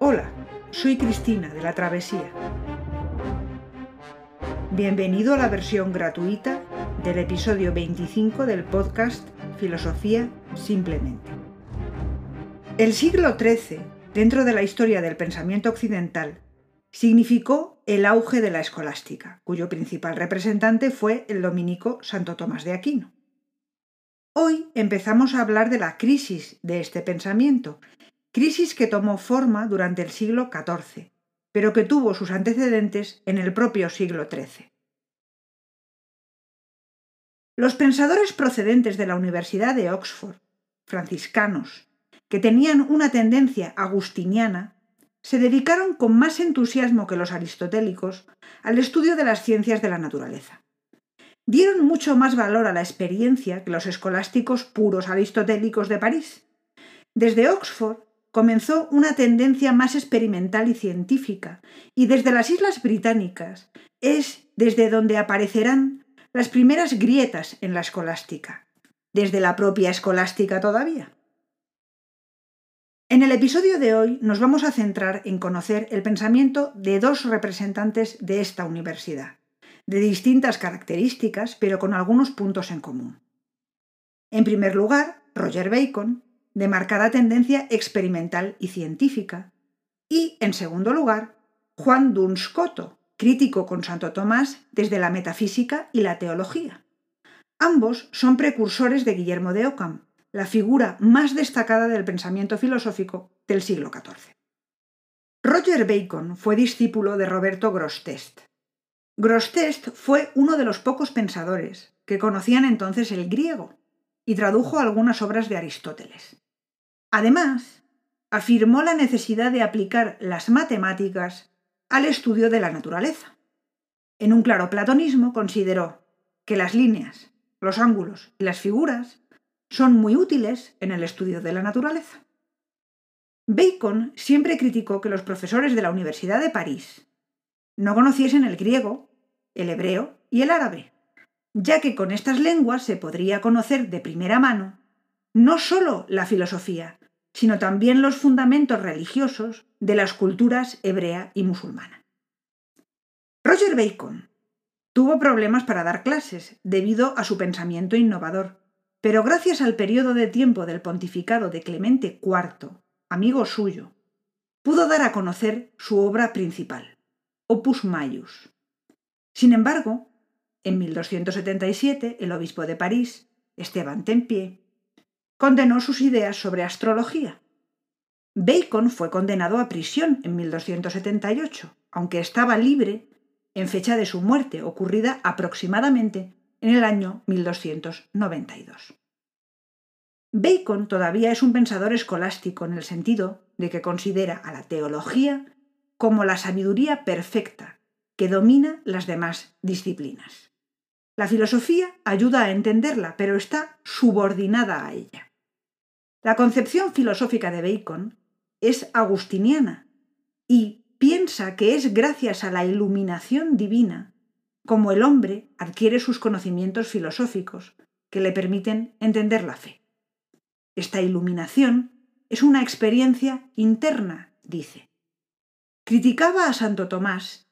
Hola, soy Cristina de la Travesía. Bienvenido a la versión gratuita del episodio 25 del podcast Filosofía Simplemente. El siglo XIII, dentro de la historia del pensamiento occidental, significó el auge de la escolástica, cuyo principal representante fue el dominico Santo Tomás de Aquino. Hoy empezamos a hablar de la crisis de este pensamiento, crisis que tomó forma durante el siglo XIV, pero que tuvo sus antecedentes en el propio siglo XIII. Los pensadores procedentes de la Universidad de Oxford, franciscanos, que tenían una tendencia agustiniana, se dedicaron con más entusiasmo que los aristotélicos al estudio de las ciencias de la naturaleza dieron mucho más valor a la experiencia que los escolásticos puros aristotélicos de París. Desde Oxford comenzó una tendencia más experimental y científica, y desde las Islas Británicas es desde donde aparecerán las primeras grietas en la escolástica, desde la propia escolástica todavía. En el episodio de hoy nos vamos a centrar en conocer el pensamiento de dos representantes de esta universidad, de distintas características, pero con algunos puntos en común. En primer lugar, Roger Bacon, de marcada tendencia experimental y científica, y, en segundo lugar, Juan Duns Coto, crítico con Santo Tomás desde la metafísica y la teología. Ambos son precursores de Guillermo de Ockham, la figura más destacada del pensamiento filosófico del siglo XIV. Roger Bacon fue discípulo de Roberto Grosseteste, Grosseteste fue uno de los pocos pensadores que conocían entonces el griego y tradujo algunas obras de Aristóteles. Además, afirmó la necesidad de aplicar las matemáticas al estudio de la naturaleza. En un claro platonismo consideró que las líneas, los ángulos y las figuras son muy útiles en el estudio de la naturaleza. Bacon siempre criticó que los profesores de la Universidad de París no conociesen el griego el hebreo y el árabe, ya que con estas lenguas se podría conocer de primera mano no sólo la filosofía, sino también los fundamentos religiosos de las culturas hebrea y musulmana. Roger Bacon tuvo problemas para dar clases debido a su pensamiento innovador, pero gracias al periodo de tiempo del pontificado de Clemente IV, amigo suyo, pudo dar a conocer su obra principal, Opus Maius, sin embargo, en 1277 el obispo de París, Esteban Tempier, condenó sus ideas sobre astrología. Bacon fue condenado a prisión en 1278, aunque estaba libre en fecha de su muerte, ocurrida aproximadamente en el año 1292. Bacon todavía es un pensador escolástico en el sentido de que considera a la teología como la sabiduría perfecta que domina las demás disciplinas. La filosofía ayuda a entenderla, pero está subordinada a ella. La concepción filosófica de Bacon es agustiniana y piensa que es gracias a la iluminación divina como el hombre adquiere sus conocimientos filosóficos que le permiten entender la fe. Esta iluminación es una experiencia interna, dice. Criticaba a Santo Tomás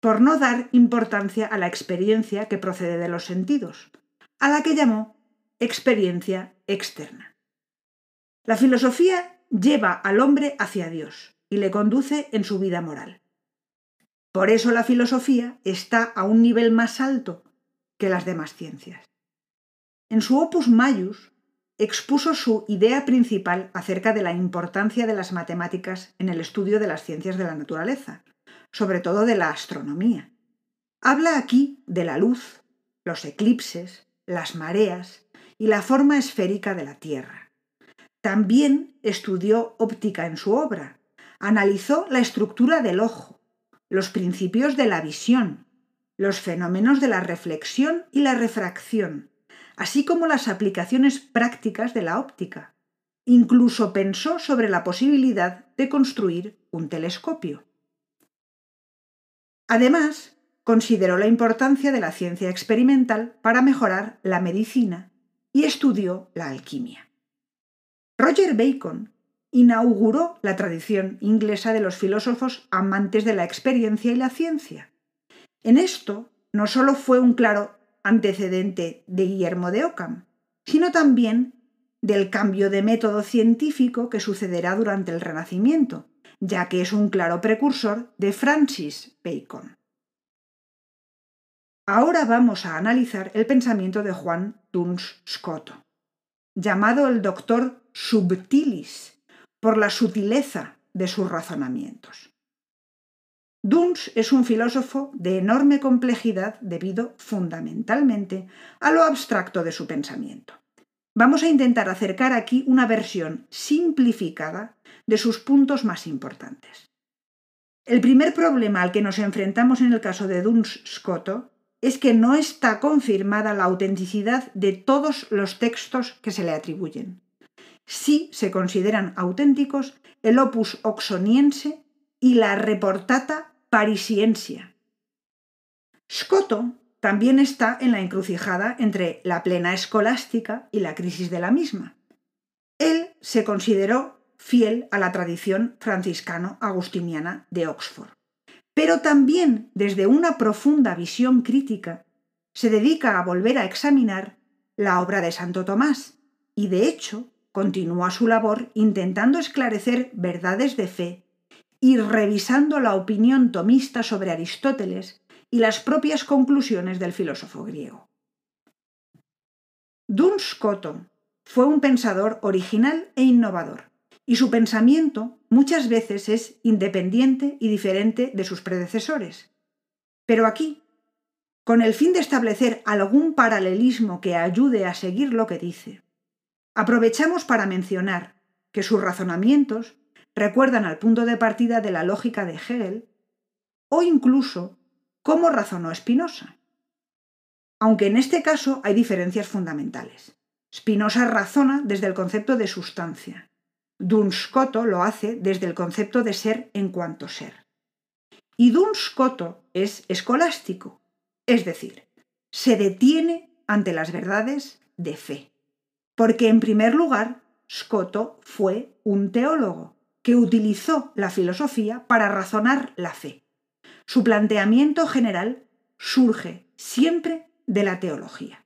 por no dar importancia a la experiencia que procede de los sentidos, a la que llamó experiencia externa. La filosofía lleva al hombre hacia Dios y le conduce en su vida moral. Por eso la filosofía está a un nivel más alto que las demás ciencias. En su opus Maius expuso su idea principal acerca de la importancia de las matemáticas en el estudio de las ciencias de la naturaleza, sobre todo de la astronomía. Habla aquí de la luz, los eclipses, las mareas y la forma esférica de la Tierra. También estudió óptica en su obra, analizó la estructura del ojo, los principios de la visión, los fenómenos de la reflexión y la refracción, así como las aplicaciones prácticas de la óptica. Incluso pensó sobre la posibilidad de construir un telescopio. Además, consideró la importancia de la ciencia experimental para mejorar la medicina y estudió la alquimia. Roger Bacon inauguró la tradición inglesa de los filósofos amantes de la experiencia y la ciencia. En esto no solo fue un claro antecedente de Guillermo de Ockham, sino también del cambio de método científico que sucederá durante el Renacimiento, ya que es un claro precursor de Francis Bacon. Ahora vamos a analizar el pensamiento de Juan Duns Scotto, llamado el doctor subtilis por la sutileza de sus razonamientos. Duns es un filósofo de enorme complejidad debido fundamentalmente a lo abstracto de su pensamiento. Vamos a intentar acercar aquí una versión simplificada de sus puntos más importantes. El primer problema al que nos enfrentamos en el caso de Duns Scotto es que no está confirmada la autenticidad de todos los textos que se le atribuyen. Sí se consideran auténticos el opus oxoniense y la reportata parisiensia. Scotto también está en la encrucijada entre la plena escolástica y la crisis de la misma. Él se consideró fiel a la tradición franciscano-agustiniana de Oxford pero también desde una profunda visión crítica se dedica a volver a examinar la obra de Santo Tomás y de hecho continúa su labor intentando esclarecer verdades de fe y revisando la opinión tomista sobre Aristóteles y las propias conclusiones del filósofo griego. Duns Scoto fue un pensador original e innovador y su pensamiento muchas veces es independiente y diferente de sus predecesores. Pero aquí, con el fin de establecer algún paralelismo que ayude a seguir lo que dice, aprovechamos para mencionar que sus razonamientos recuerdan al punto de partida de la lógica de Hegel o incluso cómo razonó Spinoza. Aunque en este caso hay diferencias fundamentales. Spinoza razona desde el concepto de sustancia, Duns Scoto lo hace desde el concepto de ser en cuanto ser. Y Duns Scoto es escolástico, es decir, se detiene ante las verdades de fe. Porque en primer lugar, Scoto fue un teólogo que utilizó la filosofía para razonar la fe. Su planteamiento general surge siempre de la teología.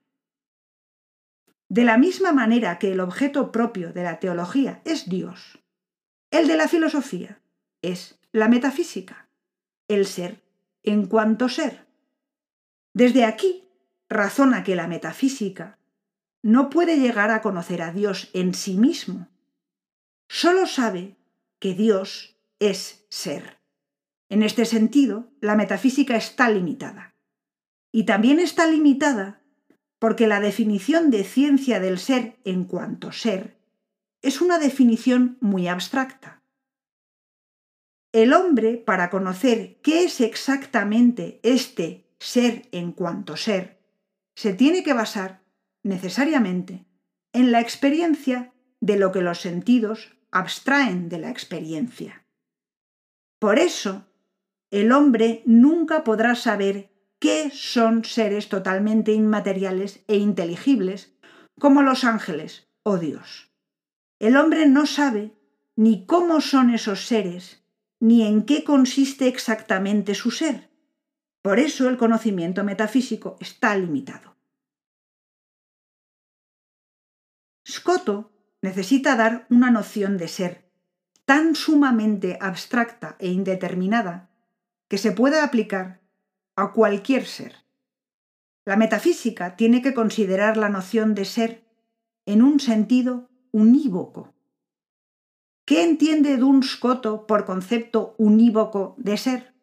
De la misma manera que el objeto propio de la teología es Dios, el de la filosofía es la metafísica, el ser en cuanto ser. Desde aquí razona que la metafísica no puede llegar a conocer a Dios en sí mismo, solo sabe que Dios es ser. En este sentido, la metafísica está limitada. Y también está limitada porque la definición de ciencia del ser en cuanto ser es una definición muy abstracta. El hombre, para conocer qué es exactamente este ser en cuanto ser, se tiene que basar necesariamente en la experiencia de lo que los sentidos abstraen de la experiencia. Por eso, el hombre nunca podrá saber qué son seres totalmente inmateriales e inteligibles, como los ángeles o Dios. El hombre no sabe ni cómo son esos seres, ni en qué consiste exactamente su ser. Por eso el conocimiento metafísico está limitado. Scotto necesita dar una noción de ser tan sumamente abstracta e indeterminada que se pueda aplicar a cualquier ser. La metafísica tiene que considerar la noción de ser en un sentido unívoco. ¿Qué entiende Duns Scoto por concepto unívoco de ser?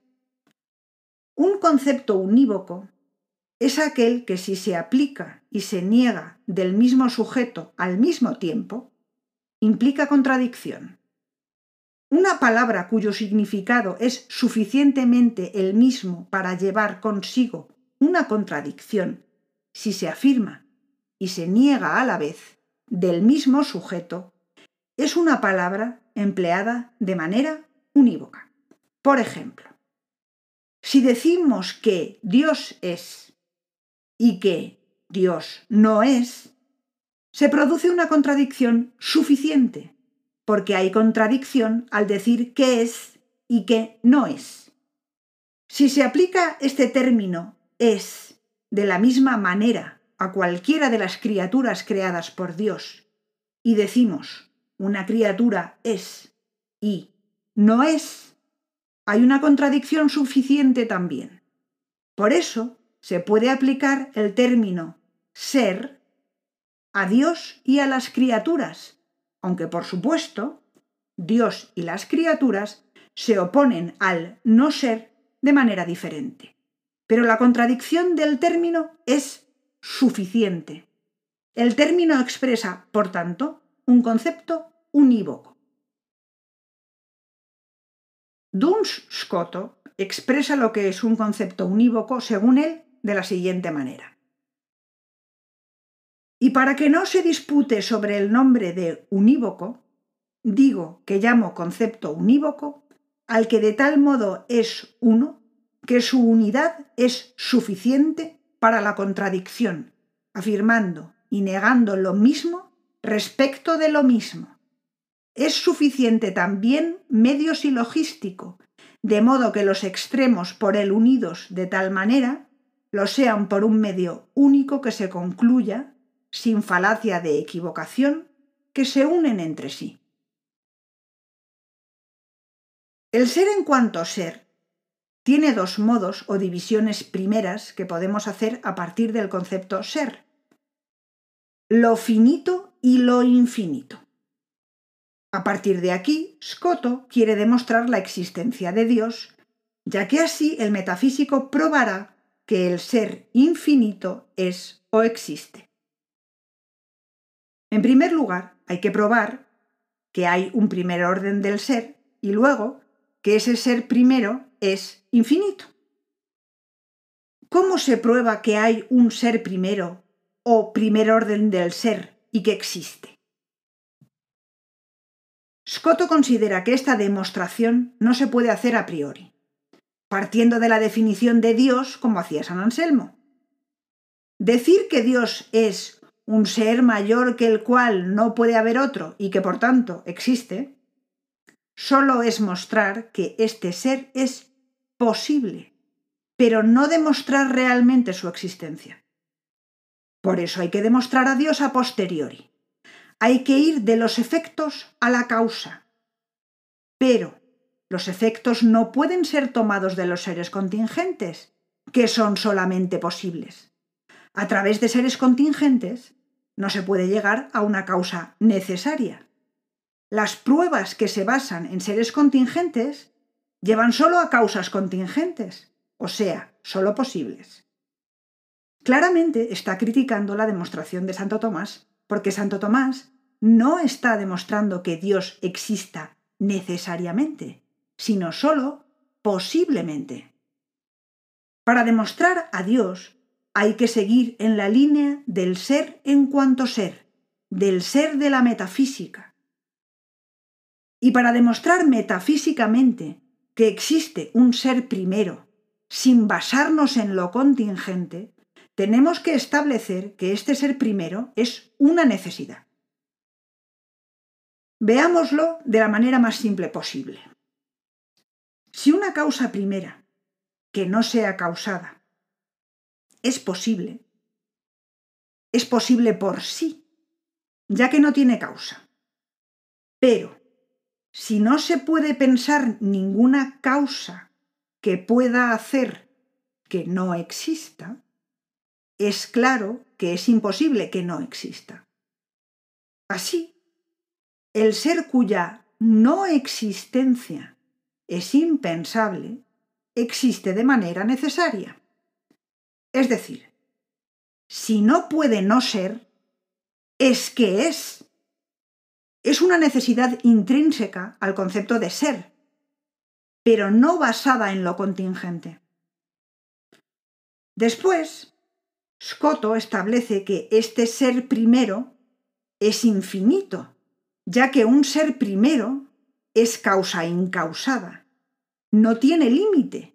Un concepto unívoco es aquel que si se aplica y se niega del mismo sujeto al mismo tiempo, implica contradicción. Una palabra cuyo significado es suficientemente el mismo para llevar consigo una contradicción, si se afirma y se niega a la vez del mismo sujeto, es una palabra empleada de manera unívoca. Por ejemplo, si decimos que Dios es y que Dios no es, se produce una contradicción suficiente porque hay contradicción al decir qué es y qué no es. Si se aplica este término es de la misma manera a cualquiera de las criaturas creadas por Dios y decimos una criatura es y no es, hay una contradicción suficiente también. Por eso se puede aplicar el término ser a Dios y a las criaturas, aunque por supuesto Dios y las criaturas se oponen al no ser de manera diferente. Pero la contradicción del término es suficiente. El término expresa, por tanto, un concepto unívoco. Duns Scoto expresa lo que es un concepto unívoco, según él, de la siguiente manera. Y para que no se dispute sobre el nombre de unívoco, digo que llamo concepto unívoco al que de tal modo es uno que su unidad es suficiente para la contradicción, afirmando y negando lo mismo respecto de lo mismo. Es suficiente también medio silogístico, de modo que los extremos por él unidos de tal manera lo sean por un medio único que se concluya sin falacia de equivocación, que se unen entre sí. El ser en cuanto ser tiene dos modos o divisiones primeras que podemos hacer a partir del concepto ser. Lo finito y lo infinito. A partir de aquí, Scotto quiere demostrar la existencia de Dios, ya que así el metafísico probará que el ser infinito es o existe. En primer lugar, hay que probar que hay un primer orden del ser y luego que ese ser primero es infinito. ¿Cómo se prueba que hay un ser primero o primer orden del ser y que existe? Scotto considera que esta demostración no se puede hacer a priori, partiendo de la definición de Dios como hacía San Anselmo. Decir que Dios es un ser mayor que el cual no puede haber otro y que por tanto existe, solo es mostrar que este ser es posible, pero no demostrar realmente su existencia. Por eso hay que demostrar a Dios a posteriori. Hay que ir de los efectos a la causa. Pero los efectos no pueden ser tomados de los seres contingentes, que son solamente posibles a través de seres contingentes, no se puede llegar a una causa necesaria. Las pruebas que se basan en seres contingentes llevan solo a causas contingentes, o sea, solo posibles. Claramente está criticando la demostración de Santo Tomás, porque Santo Tomás no está demostrando que Dios exista necesariamente, sino solo posiblemente. Para demostrar a Dios hay que seguir en la línea del ser en cuanto ser, del ser de la metafísica. Y para demostrar metafísicamente que existe un ser primero, sin basarnos en lo contingente, tenemos que establecer que este ser primero es una necesidad. Veámoslo de la manera más simple posible. Si una causa primera, que no sea causada, es posible. Es posible por sí, ya que no tiene causa. Pero, si no se puede pensar ninguna causa que pueda hacer que no exista, es claro que es imposible que no exista. Así, el ser cuya no existencia es impensable existe de manera necesaria. Es decir, si no puede no ser, es que es. Es una necesidad intrínseca al concepto de ser, pero no basada en lo contingente. Después, Scotto establece que este ser primero es infinito, ya que un ser primero es causa incausada, no tiene límite,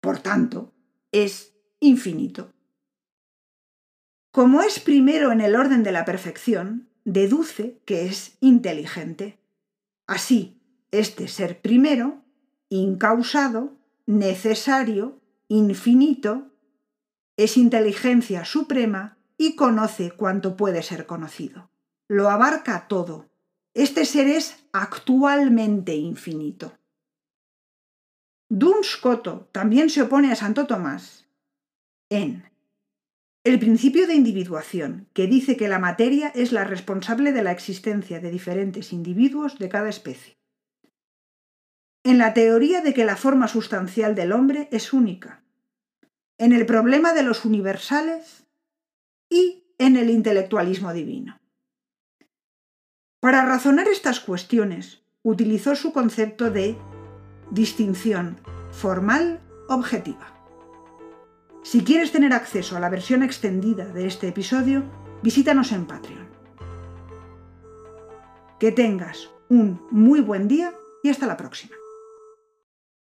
por tanto, es infinito. Como es primero en el orden de la perfección, deduce que es inteligente, Así, este ser primero, incausado, necesario, infinito, es inteligencia suprema y conoce cuanto puede ser conocido. Lo abarca todo. Este ser es actualmente infinito. Duns Scoto también se opone a Santo Tomás en el principio de individuación, que dice que la materia es la responsable de la existencia de diferentes individuos de cada especie. En la teoría de que la forma sustancial del hombre es única. En el problema de los universales y en el intelectualismo divino. Para razonar estas cuestiones, utilizó su concepto de distinción formal objetiva. Si quieres tener acceso a la versión extendida de este episodio, visítanos en Patreon. Que tengas un muy buen día y hasta la próxima.